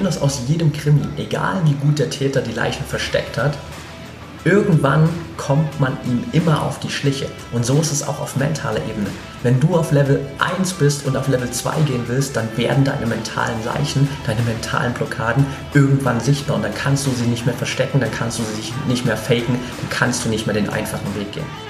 kennen das aus jedem Krimi, egal wie gut der Täter die Leichen versteckt hat, irgendwann kommt man ihm immer auf die Schliche. Und so ist es auch auf mentaler Ebene. Wenn du auf Level 1 bist und auf Level 2 gehen willst, dann werden deine mentalen Leichen, deine mentalen Blockaden irgendwann sichtbar und dann kannst du sie nicht mehr verstecken, dann kannst du sie nicht mehr faken, dann kannst du nicht mehr den einfachen Weg gehen.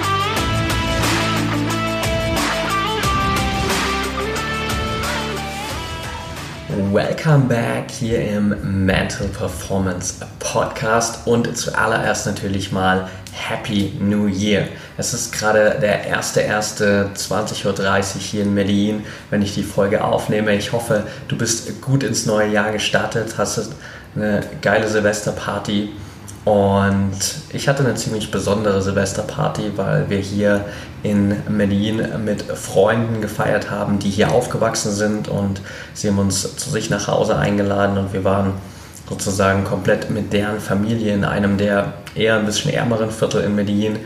Welcome back hier im Mental Performance Podcast und zuallererst natürlich mal Happy New Year. Es ist gerade der 1.1.20.30 Uhr hier in Berlin, wenn ich die Folge aufnehme. Ich hoffe, du bist gut ins neue Jahr gestartet, hast eine geile Silvesterparty und ich hatte eine ziemlich besondere Silvesterparty, weil wir hier in Medellin mit Freunden gefeiert haben, die hier aufgewachsen sind und sie haben uns zu sich nach Hause eingeladen und wir waren sozusagen komplett mit deren Familie in einem der eher ein bisschen ärmeren Viertel in Medellin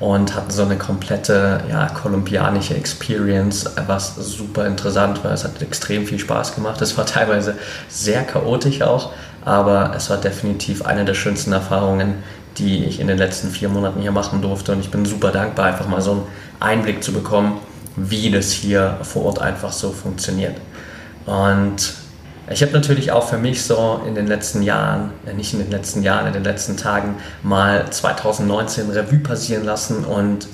und hatten so eine komplette ja, kolumbianische Experience, was super interessant war. Es hat extrem viel Spaß gemacht. Es war teilweise sehr chaotisch auch, aber es war definitiv eine der schönsten Erfahrungen, die ich in den letzten vier Monaten hier machen durfte. Und ich bin super dankbar, einfach mal so einen Einblick zu bekommen, wie das hier vor Ort einfach so funktioniert. Und ich habe natürlich auch für mich so in den letzten Jahren, äh, nicht in den letzten Jahren, in den letzten Tagen mal 2019 Revue passieren lassen und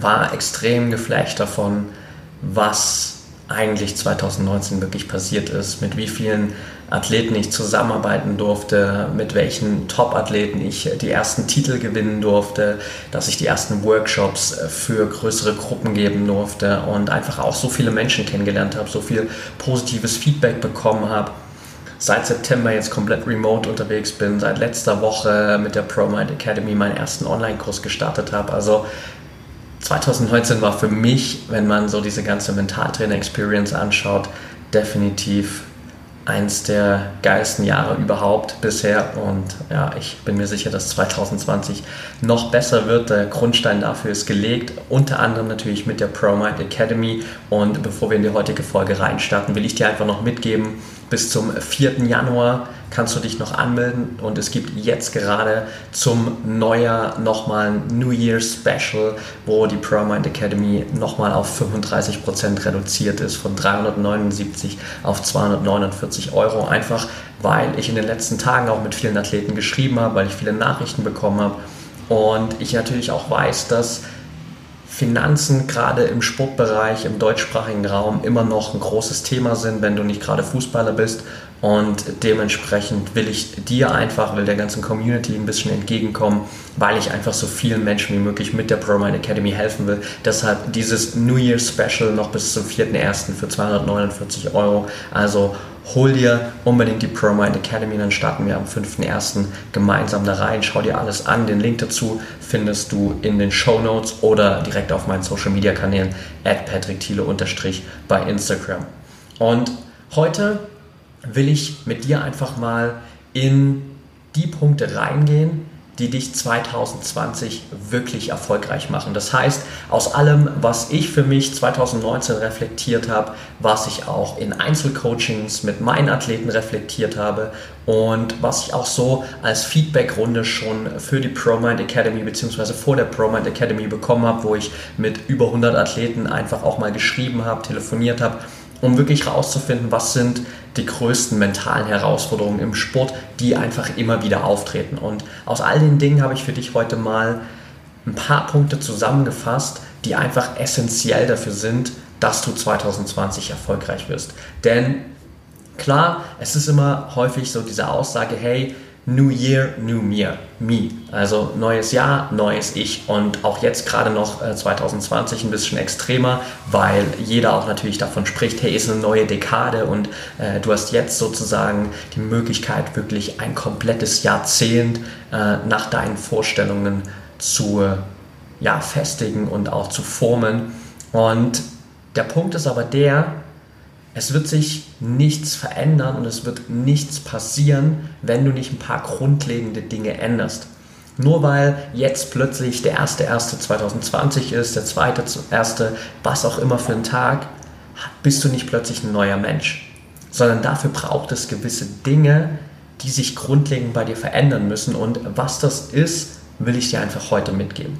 war extrem geflasht davon, was eigentlich 2019 wirklich passiert ist, mit wie vielen Athleten ich zusammenarbeiten durfte, mit welchen Top-Athleten ich die ersten Titel gewinnen durfte, dass ich die ersten Workshops für größere Gruppen geben durfte und einfach auch so viele Menschen kennengelernt habe, so viel positives Feedback bekommen habe. Seit September jetzt komplett remote unterwegs bin, seit letzter Woche mit der ProMind Academy meinen ersten Online-Kurs gestartet habe. Also 2019 war für mich, wenn man so diese ganze Mentaltrainer-Experience anschaut, definitiv eins der geilsten Jahre überhaupt bisher und ja, ich bin mir sicher, dass 2020 noch besser wird. Der Grundstein dafür ist gelegt, unter anderem natürlich mit der ProMind Academy und bevor wir in die heutige Folge reinstarten, will ich dir einfach noch mitgeben, bis zum 4. Januar kannst du dich noch anmelden und es gibt jetzt gerade zum Neujahr nochmal ein New Year Special, wo die ProMind Academy nochmal auf 35% reduziert ist, von 379 auf 249 Euro. Einfach weil ich in den letzten Tagen auch mit vielen Athleten geschrieben habe, weil ich viele Nachrichten bekommen habe und ich natürlich auch weiß, dass Finanzen gerade im Sportbereich, im deutschsprachigen Raum immer noch ein großes Thema sind, wenn du nicht gerade Fußballer bist. Und dementsprechend will ich dir einfach, will der ganzen Community ein bisschen entgegenkommen, weil ich einfach so vielen Menschen wie möglich mit der ProMind Academy helfen will. Deshalb dieses New Year Special noch bis zum 4.1. für 249 Euro. Also hol dir unbedingt die ProMind Academy, dann starten wir am 5.1. gemeinsam da rein. Schau dir alles an. Den Link dazu findest du in den Show Notes oder direkt auf meinen Social Media Kanälen at Patrick Thiele bei Instagram. Und heute will ich mit dir einfach mal in die Punkte reingehen, die dich 2020 wirklich erfolgreich machen. Das heißt, aus allem, was ich für mich 2019 reflektiert habe, was ich auch in Einzelcoachings mit meinen Athleten reflektiert habe und was ich auch so als Feedbackrunde schon für die ProMind Academy bzw. vor der ProMind Academy bekommen habe, wo ich mit über 100 Athleten einfach auch mal geschrieben habe, telefoniert habe um wirklich herauszufinden, was sind die größten mentalen Herausforderungen im Sport, die einfach immer wieder auftreten. Und aus all den Dingen habe ich für dich heute mal ein paar Punkte zusammengefasst, die einfach essentiell dafür sind, dass du 2020 erfolgreich wirst. Denn klar, es ist immer häufig so diese Aussage, hey, New Year, New Me. Me. Also neues Jahr, neues Ich. Und auch jetzt gerade noch äh, 2020 ein bisschen extremer, weil jeder auch natürlich davon spricht, hey, ist eine neue Dekade und äh, du hast jetzt sozusagen die Möglichkeit, wirklich ein komplettes Jahrzehnt äh, nach deinen Vorstellungen zu ja, festigen und auch zu formen. Und der Punkt ist aber der, es wird sich nichts verändern und es wird nichts passieren, wenn du nicht ein paar grundlegende Dinge änderst. Nur weil jetzt plötzlich der 1.1.2020 ist, der 2.1., was auch immer für ein Tag, bist du nicht plötzlich ein neuer Mensch. Sondern dafür braucht es gewisse Dinge, die sich grundlegend bei dir verändern müssen. Und was das ist, will ich dir einfach heute mitgeben.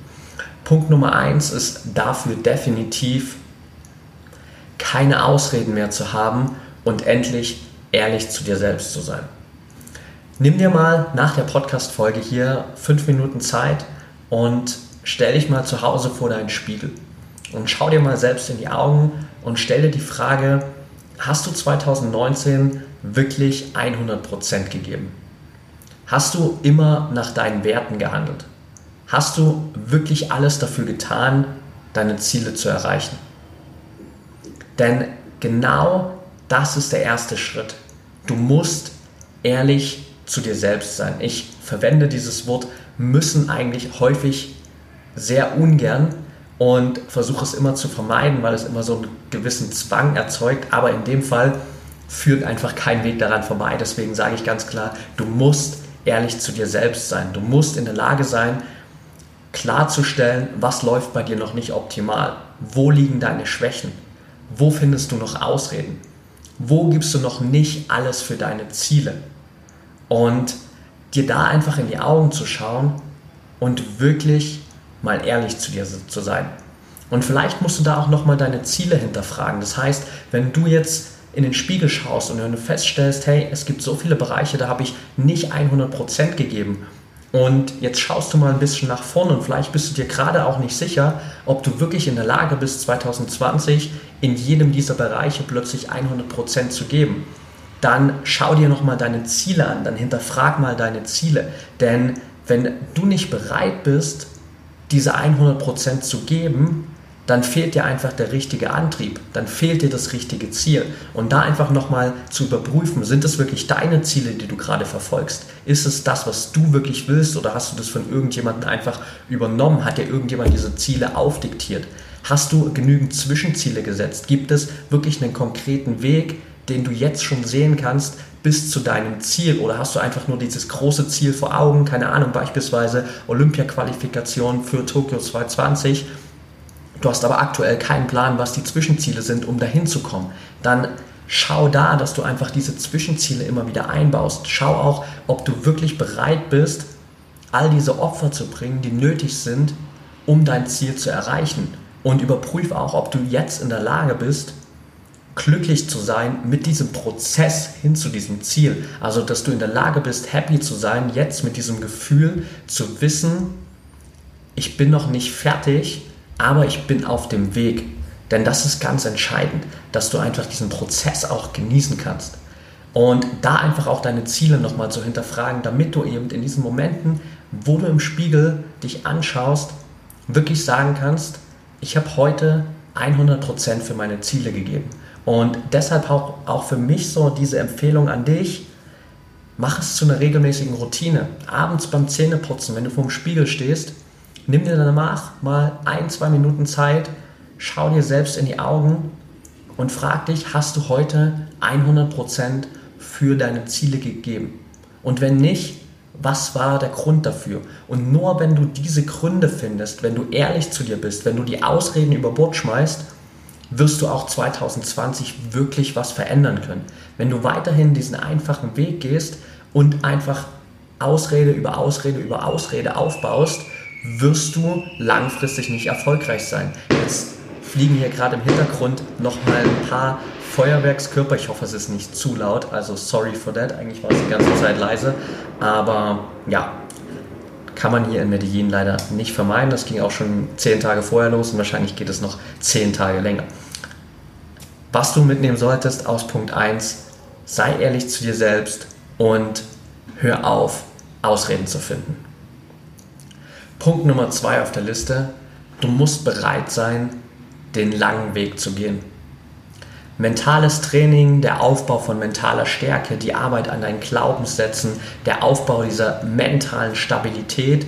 Punkt Nummer eins ist dafür definitiv keine Ausreden mehr zu haben und endlich ehrlich zu dir selbst zu sein. Nimm dir mal nach der Podcast-Folge hier fünf Minuten Zeit und stell dich mal zu Hause vor deinen Spiegel und schau dir mal selbst in die Augen und stell dir die Frage, hast du 2019 wirklich 100% gegeben? Hast du immer nach deinen Werten gehandelt? Hast du wirklich alles dafür getan, deine Ziele zu erreichen? Denn genau das ist der erste Schritt. Du musst ehrlich zu dir selbst sein. Ich verwende dieses Wort müssen eigentlich häufig sehr ungern und versuche es immer zu vermeiden, weil es immer so einen gewissen Zwang erzeugt. Aber in dem Fall führt einfach kein Weg daran vorbei. Deswegen sage ich ganz klar, du musst ehrlich zu dir selbst sein. Du musst in der Lage sein, klarzustellen, was läuft bei dir noch nicht optimal. Wo liegen deine Schwächen? Wo findest du noch Ausreden? Wo gibst du noch nicht alles für deine Ziele? Und dir da einfach in die Augen zu schauen und wirklich mal ehrlich zu dir zu sein. Und vielleicht musst du da auch nochmal deine Ziele hinterfragen. Das heißt, wenn du jetzt in den Spiegel schaust und wenn du feststellst, hey, es gibt so viele Bereiche, da habe ich nicht 100% gegeben und jetzt schaust du mal ein bisschen nach vorne und vielleicht bist du dir gerade auch nicht sicher, ob du wirklich in der Lage bist, 2020 in jedem dieser Bereiche plötzlich 100% zu geben. Dann schau dir nochmal deine Ziele an, dann hinterfrag mal deine Ziele. Denn wenn du nicht bereit bist, diese 100% zu geben, dann fehlt dir einfach der richtige Antrieb, dann fehlt dir das richtige Ziel. Und da einfach nochmal zu überprüfen, sind es wirklich deine Ziele, die du gerade verfolgst? Ist es das, was du wirklich willst oder hast du das von irgendjemandem einfach übernommen? Hat dir irgendjemand diese Ziele aufdiktiert? Hast du genügend Zwischenziele gesetzt? Gibt es wirklich einen konkreten Weg, den du jetzt schon sehen kannst, bis zu deinem Ziel oder hast du einfach nur dieses große Ziel vor Augen, keine Ahnung, beispielsweise Olympia-Qualifikation für Tokio 2020 du hast aber aktuell keinen Plan, was die Zwischenziele sind, um dahin zu kommen, dann schau da, dass du einfach diese Zwischenziele immer wieder einbaust. Schau auch, ob du wirklich bereit bist, all diese Opfer zu bringen, die nötig sind, um dein Ziel zu erreichen. Und überprüfe auch, ob du jetzt in der Lage bist, glücklich zu sein mit diesem Prozess hin zu diesem Ziel. Also, dass du in der Lage bist, happy zu sein, jetzt mit diesem Gefühl zu wissen, ich bin noch nicht fertig, aber ich bin auf dem Weg. Denn das ist ganz entscheidend, dass du einfach diesen Prozess auch genießen kannst. Und da einfach auch deine Ziele nochmal zu hinterfragen, damit du eben in diesen Momenten, wo du im Spiegel dich anschaust, wirklich sagen kannst, ich habe heute 100% für meine Ziele gegeben. Und deshalb auch, auch für mich so diese Empfehlung an dich, mach es zu einer regelmäßigen Routine. Abends beim Zähneputzen, wenn du vor dem Spiegel stehst, Nimm dir danach mal ein, zwei Minuten Zeit, schau dir selbst in die Augen und frag dich, hast du heute 100% für deine Ziele gegeben? Und wenn nicht, was war der Grund dafür? Und nur wenn du diese Gründe findest, wenn du ehrlich zu dir bist, wenn du die Ausreden über Bord schmeißt, wirst du auch 2020 wirklich was verändern können. Wenn du weiterhin diesen einfachen Weg gehst und einfach Ausrede über Ausrede über Ausrede aufbaust, wirst du langfristig nicht erfolgreich sein. Jetzt fliegen hier gerade im Hintergrund nochmal ein paar Feuerwerkskörper. Ich hoffe, es ist nicht zu laut, also sorry for that. Eigentlich war es die ganze Zeit leise. Aber ja, kann man hier in Medellin leider nicht vermeiden. Das ging auch schon zehn Tage vorher los und wahrscheinlich geht es noch zehn Tage länger. Was du mitnehmen solltest aus Punkt 1, sei ehrlich zu dir selbst und hör auf, Ausreden zu finden. Punkt Nummer zwei auf der Liste, du musst bereit sein, den langen Weg zu gehen. Mentales Training, der Aufbau von mentaler Stärke, die Arbeit an deinen Glaubenssätzen, der Aufbau dieser mentalen Stabilität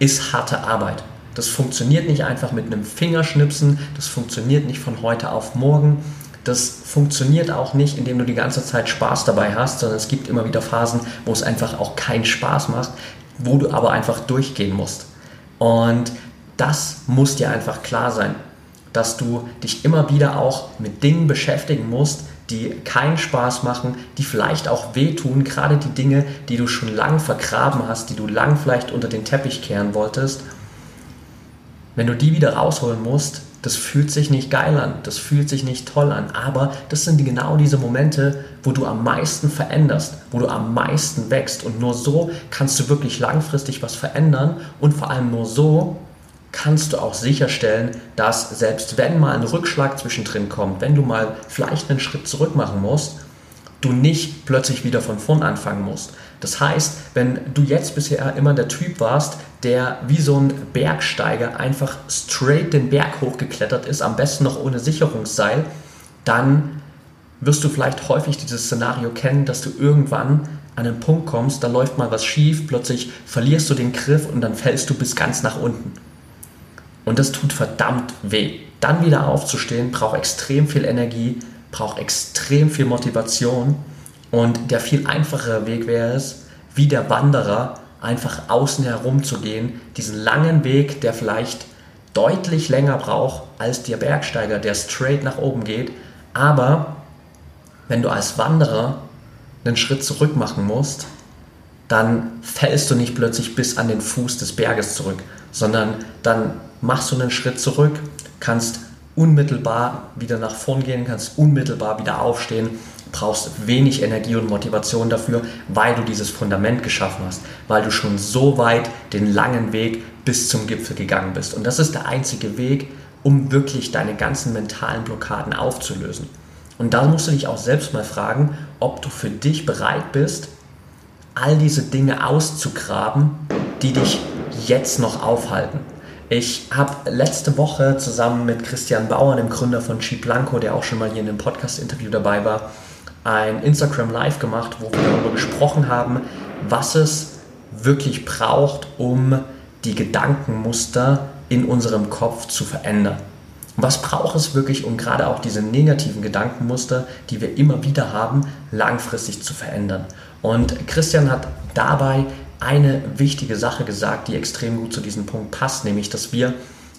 ist harte Arbeit. Das funktioniert nicht einfach mit einem Fingerschnipsen, das funktioniert nicht von heute auf morgen, das funktioniert auch nicht, indem du die ganze Zeit Spaß dabei hast, sondern es gibt immer wieder Phasen, wo es einfach auch keinen Spaß macht, wo du aber einfach durchgehen musst. Und das muss dir einfach klar sein dass du dich immer wieder auch mit Dingen beschäftigen musst, die keinen Spaß machen, die vielleicht auch wehtun, gerade die Dinge, die du schon lang vergraben hast, die du lang vielleicht unter den Teppich kehren wolltest. Wenn du die wieder rausholen musst, das fühlt sich nicht geil an, das fühlt sich nicht toll an, aber das sind genau diese Momente, wo du am meisten veränderst, wo du am meisten wächst und nur so kannst du wirklich langfristig was verändern und vor allem nur so kannst du auch sicherstellen, dass selbst wenn mal ein Rückschlag zwischendrin kommt, wenn du mal vielleicht einen Schritt zurück machen musst, du nicht plötzlich wieder von vorn anfangen musst. Das heißt, wenn du jetzt bisher immer der Typ warst, der wie so ein Bergsteiger einfach straight den Berg hochgeklettert ist, am besten noch ohne Sicherungsseil, dann wirst du vielleicht häufig dieses Szenario kennen, dass du irgendwann an einen Punkt kommst, da läuft mal was schief, plötzlich verlierst du den Griff und dann fällst du bis ganz nach unten. Und das tut verdammt weh. Dann wieder aufzustehen, braucht extrem viel Energie, braucht extrem viel Motivation. Und der viel einfachere Weg wäre es, wie der Wanderer einfach außen herum zu gehen, diesen langen Weg, der vielleicht deutlich länger braucht als der Bergsteiger, der straight nach oben geht. Aber wenn du als Wanderer einen Schritt zurück machen musst, dann fällst du nicht plötzlich bis an den Fuß des Berges zurück, sondern dann machst du einen Schritt zurück, kannst unmittelbar wieder nach vorn gehen, kannst unmittelbar wieder aufstehen, brauchst wenig Energie und Motivation dafür, weil du dieses Fundament geschaffen hast, weil du schon so weit den langen Weg bis zum Gipfel gegangen bist. Und das ist der einzige Weg, um wirklich deine ganzen mentalen Blockaden aufzulösen. Und da musst du dich auch selbst mal fragen, ob du für dich bereit bist, all diese Dinge auszugraben, die dich jetzt noch aufhalten. Ich habe letzte Woche zusammen mit Christian Bauer, dem Gründer von Cheap Blanco, der auch schon mal hier in einem Podcast-Interview dabei war, ein Instagram Live gemacht, wo wir darüber gesprochen haben, was es wirklich braucht, um die Gedankenmuster in unserem Kopf zu verändern. Was braucht es wirklich, um gerade auch diese negativen Gedankenmuster, die wir immer wieder haben, langfristig zu verändern? Und Christian hat dabei eine wichtige Sache gesagt, die extrem gut zu diesem Punkt passt, nämlich dass wir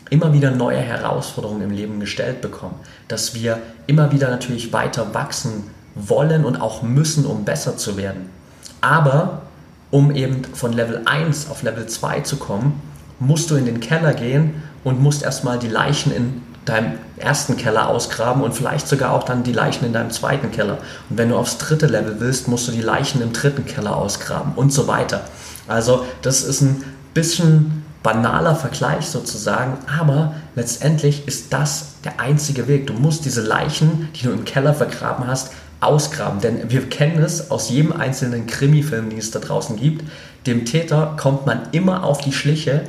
immer wieder neue Herausforderungen im Leben gestellt bekommen, dass wir immer wieder natürlich weiter wachsen wollen und auch müssen, um besser zu werden. Aber um eben von Level 1 auf Level 2 zu kommen, musst du in den Keller gehen und musst erstmal die Leichen in deinem ersten Keller ausgraben und vielleicht sogar auch dann die Leichen in deinem zweiten Keller. Und wenn du aufs dritte Level willst, musst du die Leichen im dritten Keller ausgraben und so weiter. Also das ist ein bisschen banaler Vergleich sozusagen, aber letztendlich ist das der einzige Weg. Du musst diese Leichen, die du im Keller vergraben hast, ausgraben. Denn wir kennen es aus jedem einzelnen Krimi-Film, den es da draußen gibt. Dem Täter kommt man immer auf die Schliche,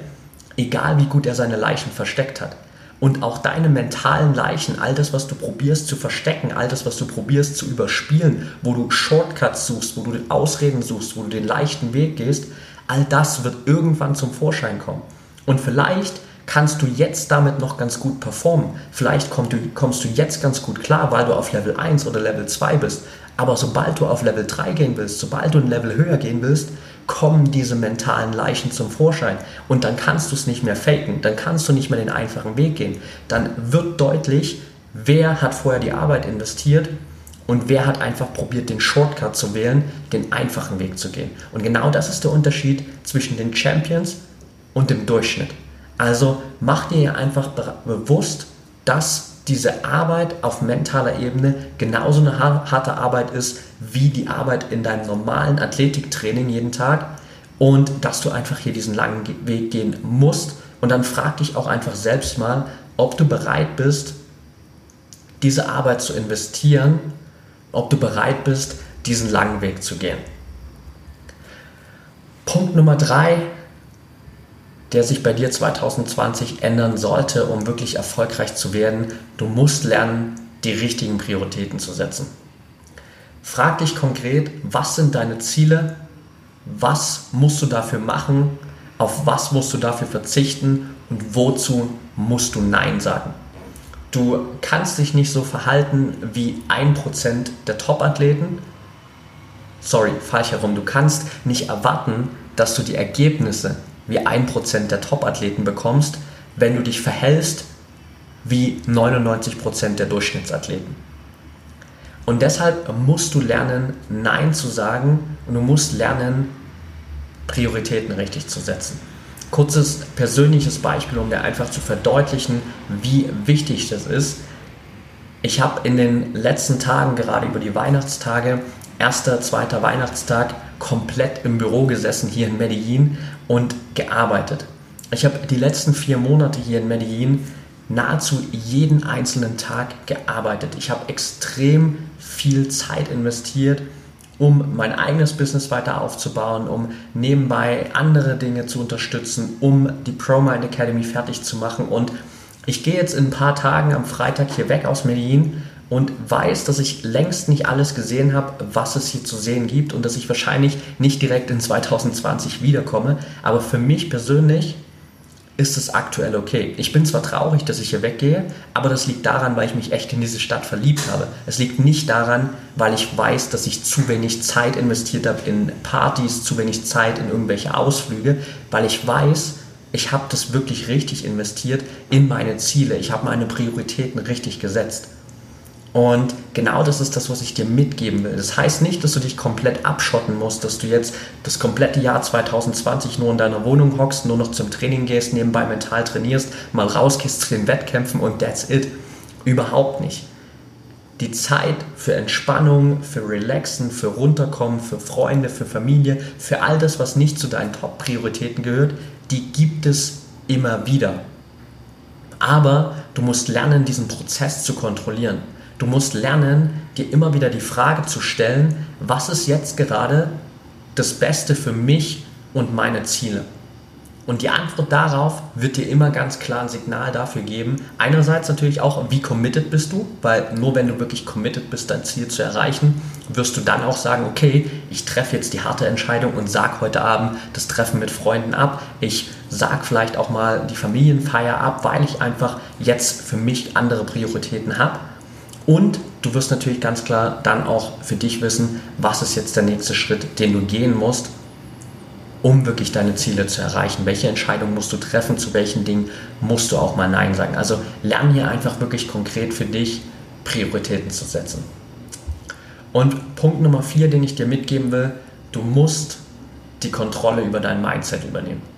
egal wie gut er seine Leichen versteckt hat. Und auch deine mentalen Leichen, all das, was du probierst zu verstecken, all das, was du probierst zu überspielen, wo du Shortcuts suchst, wo du Ausreden suchst, wo du den leichten Weg gehst, all das wird irgendwann zum Vorschein kommen. Und vielleicht kannst du jetzt damit noch ganz gut performen. Vielleicht kommst du, kommst du jetzt ganz gut klar, weil du auf Level 1 oder Level 2 bist. Aber sobald du auf Level 3 gehen willst, sobald du ein Level höher gehen willst, kommen diese mentalen Leichen zum Vorschein. Und dann kannst du es nicht mehr faken, dann kannst du nicht mehr den einfachen Weg gehen. Dann wird deutlich, wer hat vorher die Arbeit investiert und wer hat einfach probiert, den Shortcut zu wählen, den einfachen Weg zu gehen. Und genau das ist der Unterschied zwischen den Champions und dem Durchschnitt. Also mach dir einfach bewusst, dass diese Arbeit auf mentaler Ebene genauso eine harte Arbeit ist wie die Arbeit in deinem normalen Athletiktraining jeden Tag und dass du einfach hier diesen langen Weg gehen musst. Und dann frag dich auch einfach selbst mal, ob du bereit bist, diese Arbeit zu investieren ob du bereit bist, diesen langen Weg zu gehen. Punkt Nummer drei, der sich bei dir 2020 ändern sollte, um wirklich erfolgreich zu werden. Du musst lernen, die richtigen Prioritäten zu setzen. Frag dich konkret, was sind deine Ziele? Was musst du dafür machen? Auf was musst du dafür verzichten? Und wozu musst du Nein sagen? Du kannst dich nicht so verhalten wie 1% der Top-Athleten. Sorry, falsch herum. Du kannst nicht erwarten, dass du die Ergebnisse wie 1% der Top-Athleten bekommst, wenn du dich verhältst wie 99% der Durchschnittsathleten. Und deshalb musst du lernen, Nein zu sagen und du musst lernen, Prioritäten richtig zu setzen. Kurzes persönliches Beispiel, um dir einfach zu verdeutlichen, wie wichtig das ist. Ich habe in den letzten Tagen, gerade über die Weihnachtstage, erster, zweiter Weihnachtstag, komplett im Büro gesessen hier in Medellin und gearbeitet. Ich habe die letzten vier Monate hier in Medellin nahezu jeden einzelnen Tag gearbeitet. Ich habe extrem viel Zeit investiert, um mein eigenes Business weiter aufzubauen, um nebenbei andere Dinge zu unterstützen, um die ProMind Academy fertig zu machen. Und ich gehe jetzt in ein paar Tagen am Freitag hier weg aus Medellin und weiß, dass ich längst nicht alles gesehen habe, was es hier zu sehen gibt und dass ich wahrscheinlich nicht direkt in 2020 wiederkomme. Aber für mich persönlich ist es aktuell okay. Ich bin zwar traurig, dass ich hier weggehe, aber das liegt daran, weil ich mich echt in diese Stadt verliebt habe. Es liegt nicht daran, weil ich weiß, dass ich zu wenig Zeit investiert habe in Partys, zu wenig Zeit in irgendwelche Ausflüge, weil ich weiß, ich habe das wirklich richtig investiert in meine Ziele. Ich habe meine Prioritäten richtig gesetzt. Und genau das ist das, was ich dir mitgeben will. Das heißt nicht, dass du dich komplett abschotten musst, dass du jetzt das komplette Jahr 2020 nur in deiner Wohnung hockst, nur noch zum Training gehst, nebenbei mental trainierst, mal rausgehst zu den Wettkämpfen und that's it. Überhaupt nicht. Die Zeit für Entspannung, für Relaxen, für Runterkommen, für Freunde, für Familie, für all das, was nicht zu deinen Top-Prioritäten gehört, die gibt es immer wieder. Aber du musst lernen, diesen Prozess zu kontrollieren. Du musst lernen, dir immer wieder die Frage zu stellen, was ist jetzt gerade das Beste für mich und meine Ziele? Und die Antwort darauf wird dir immer ganz klar ein Signal dafür geben. Einerseits natürlich auch, wie committed bist du, weil nur wenn du wirklich committed bist, dein Ziel zu erreichen, wirst du dann auch sagen, okay, ich treffe jetzt die harte Entscheidung und sag heute Abend das Treffen mit Freunden ab. Ich sag vielleicht auch mal die Familienfeier ab, weil ich einfach jetzt für mich andere Prioritäten habe. Und du wirst natürlich ganz klar dann auch für dich wissen, was ist jetzt der nächste Schritt, den du gehen musst, um wirklich deine Ziele zu erreichen. Welche Entscheidung musst du treffen, zu welchen Dingen musst du auch mal Nein sagen. Also lern hier einfach wirklich konkret für dich Prioritäten zu setzen. Und Punkt Nummer vier, den ich dir mitgeben will, du musst die Kontrolle über dein Mindset übernehmen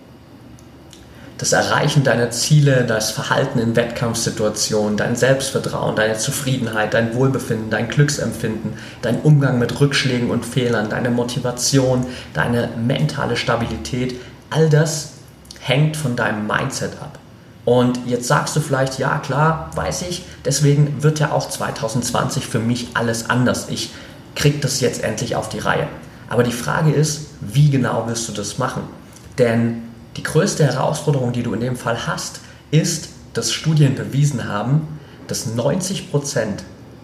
das Erreichen deiner Ziele, das Verhalten in Wettkampfsituationen, dein Selbstvertrauen, deine Zufriedenheit, dein Wohlbefinden, dein Glücksempfinden, dein Umgang mit Rückschlägen und Fehlern, deine Motivation, deine mentale Stabilität, all das hängt von deinem Mindset ab. Und jetzt sagst du vielleicht, ja klar, weiß ich, deswegen wird ja auch 2020 für mich alles anders. Ich krieg das jetzt endlich auf die Reihe. Aber die Frage ist, wie genau wirst du das machen? Denn die größte Herausforderung, die du in dem Fall hast, ist, dass Studien bewiesen haben, dass 90%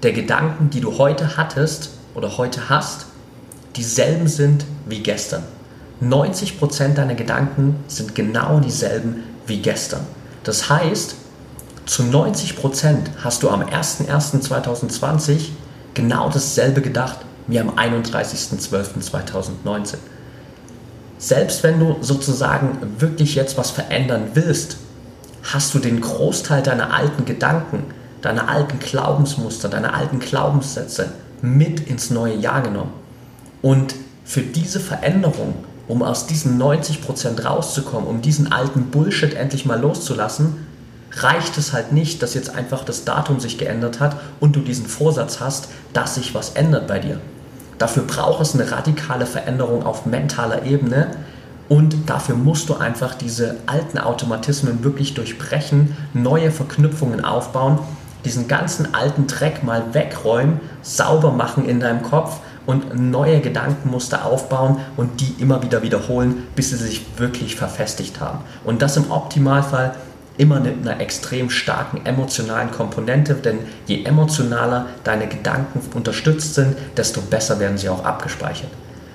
der Gedanken, die du heute hattest oder heute hast, dieselben sind wie gestern. 90% deiner Gedanken sind genau dieselben wie gestern. Das heißt, zu 90% hast du am 01.01.2020 genau dasselbe gedacht wie am 31.12.2019 selbst wenn du sozusagen wirklich jetzt was verändern willst, hast du den Großteil deiner alten Gedanken, deiner alten Glaubensmuster, deiner alten Glaubenssätze mit ins neue Jahr genommen. Und für diese Veränderung, um aus diesen 90% rauszukommen, um diesen alten Bullshit endlich mal loszulassen, reicht es halt nicht, dass jetzt einfach das Datum sich geändert hat und du diesen Vorsatz hast, dass sich was ändert bei dir. Dafür braucht es eine radikale Veränderung auf mentaler Ebene und dafür musst du einfach diese alten Automatismen wirklich durchbrechen, neue Verknüpfungen aufbauen, diesen ganzen alten Dreck mal wegräumen, sauber machen in deinem Kopf und neue Gedankenmuster aufbauen und die immer wieder wiederholen, bis sie sich wirklich verfestigt haben. Und das im Optimalfall immer mit einer extrem starken emotionalen Komponente, denn je emotionaler deine Gedanken unterstützt sind, desto besser werden sie auch abgespeichert.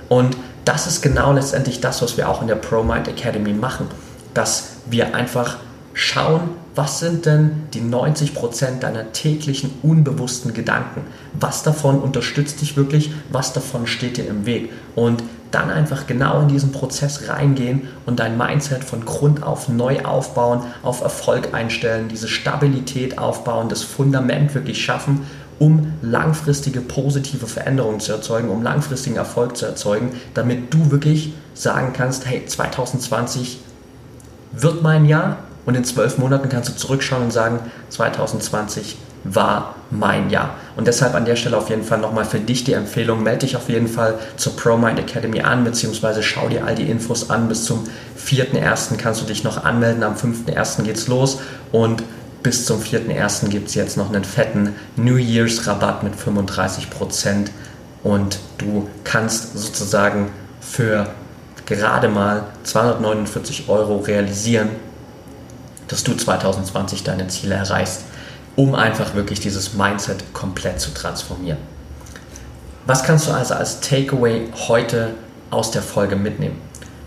Und das ist genau letztendlich das, was wir auch in der ProMind Academy machen, dass wir einfach schauen, was sind denn die 90% deiner täglichen unbewussten Gedanken? Was davon unterstützt dich wirklich? Was davon steht dir im Weg? Und dann einfach genau in diesen Prozess reingehen und dein Mindset von Grund auf neu aufbauen, auf Erfolg einstellen, diese Stabilität aufbauen, das Fundament wirklich schaffen, um langfristige positive Veränderungen zu erzeugen, um langfristigen Erfolg zu erzeugen, damit du wirklich sagen kannst, hey, 2020 wird mein Jahr und in zwölf Monaten kannst du zurückschauen und sagen, 2020 war mein Jahr. Und deshalb an der Stelle auf jeden Fall nochmal für dich die Empfehlung, melde dich auf jeden Fall zur ProMind Academy an, beziehungsweise schau dir all die Infos an. Bis zum 4.1. kannst du dich noch anmelden, am 5.1. geht's los und bis zum 4.1. gibt es jetzt noch einen fetten New Year's Rabatt mit 35% und du kannst sozusagen für gerade mal 249 Euro realisieren, dass du 2020 deine Ziele erreichst, um einfach wirklich dieses Mindset komplett zu transformieren. Was kannst du also als Takeaway heute aus der Folge mitnehmen?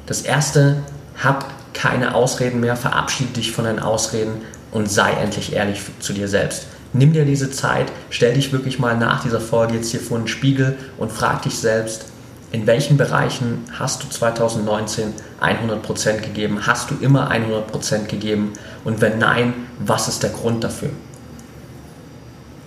Das erste, hab keine Ausreden mehr, verabschiede dich von deinen Ausreden und sei endlich ehrlich zu dir selbst. Nimm dir diese Zeit, stell dich wirklich mal nach dieser Folge jetzt hier vor den Spiegel und frag dich selbst, in welchen Bereichen hast du 2019 100% gegeben? Hast du immer 100% gegeben? Und wenn nein, was ist der Grund dafür?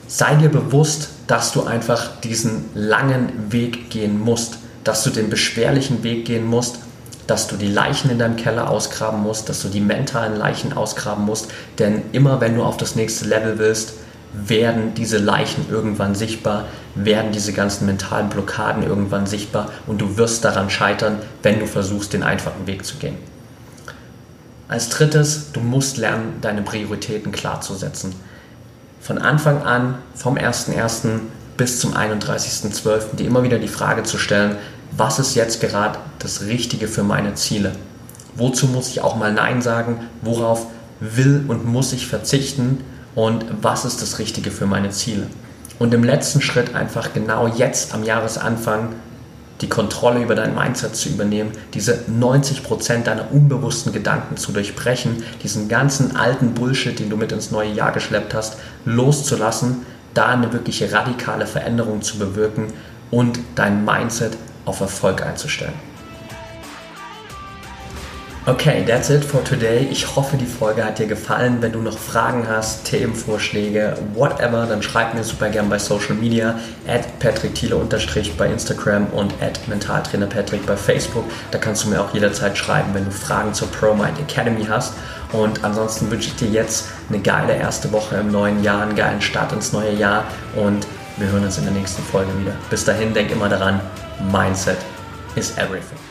Sei dir bewusst, dass du einfach diesen langen Weg gehen musst, dass du den beschwerlichen Weg gehen musst, dass du die Leichen in deinem Keller ausgraben musst, dass du die mentalen Leichen ausgraben musst, denn immer wenn du auf das nächste Level willst, werden diese Leichen irgendwann sichtbar, werden diese ganzen mentalen Blockaden irgendwann sichtbar und du wirst daran scheitern, wenn du versuchst, den einfachen Weg zu gehen. Als drittes, du musst lernen, deine Prioritäten klar zu setzen. Von Anfang an, vom 1.1. bis zum 31.12. dir immer wieder die Frage zu stellen, was ist jetzt gerade das Richtige für meine Ziele? Wozu muss ich auch mal Nein sagen? Worauf will und muss ich verzichten? Und was ist das Richtige für meine Ziele. Und im letzten Schritt einfach genau jetzt am Jahresanfang die Kontrolle über dein Mindset zu übernehmen, diese 90% deiner unbewussten Gedanken zu durchbrechen, diesen ganzen alten Bullshit, den du mit ins neue Jahr geschleppt hast, loszulassen, da eine wirkliche radikale Veränderung zu bewirken und dein Mindset auf Erfolg einzustellen. Okay, that's it for today. Ich hoffe, die Folge hat dir gefallen. Wenn du noch Fragen hast, Themenvorschläge, whatever, dann schreib mir super gern bei Social Media at Patrick Thiele bei Instagram und at Mentaltrainer Patrick bei Facebook. Da kannst du mir auch jederzeit schreiben, wenn du Fragen zur ProMind Academy hast. Und ansonsten wünsche ich dir jetzt eine geile erste Woche im neuen Jahr, einen geilen Start ins neue Jahr und wir hören uns in der nächsten Folge wieder. Bis dahin, denk immer daran, Mindset is everything.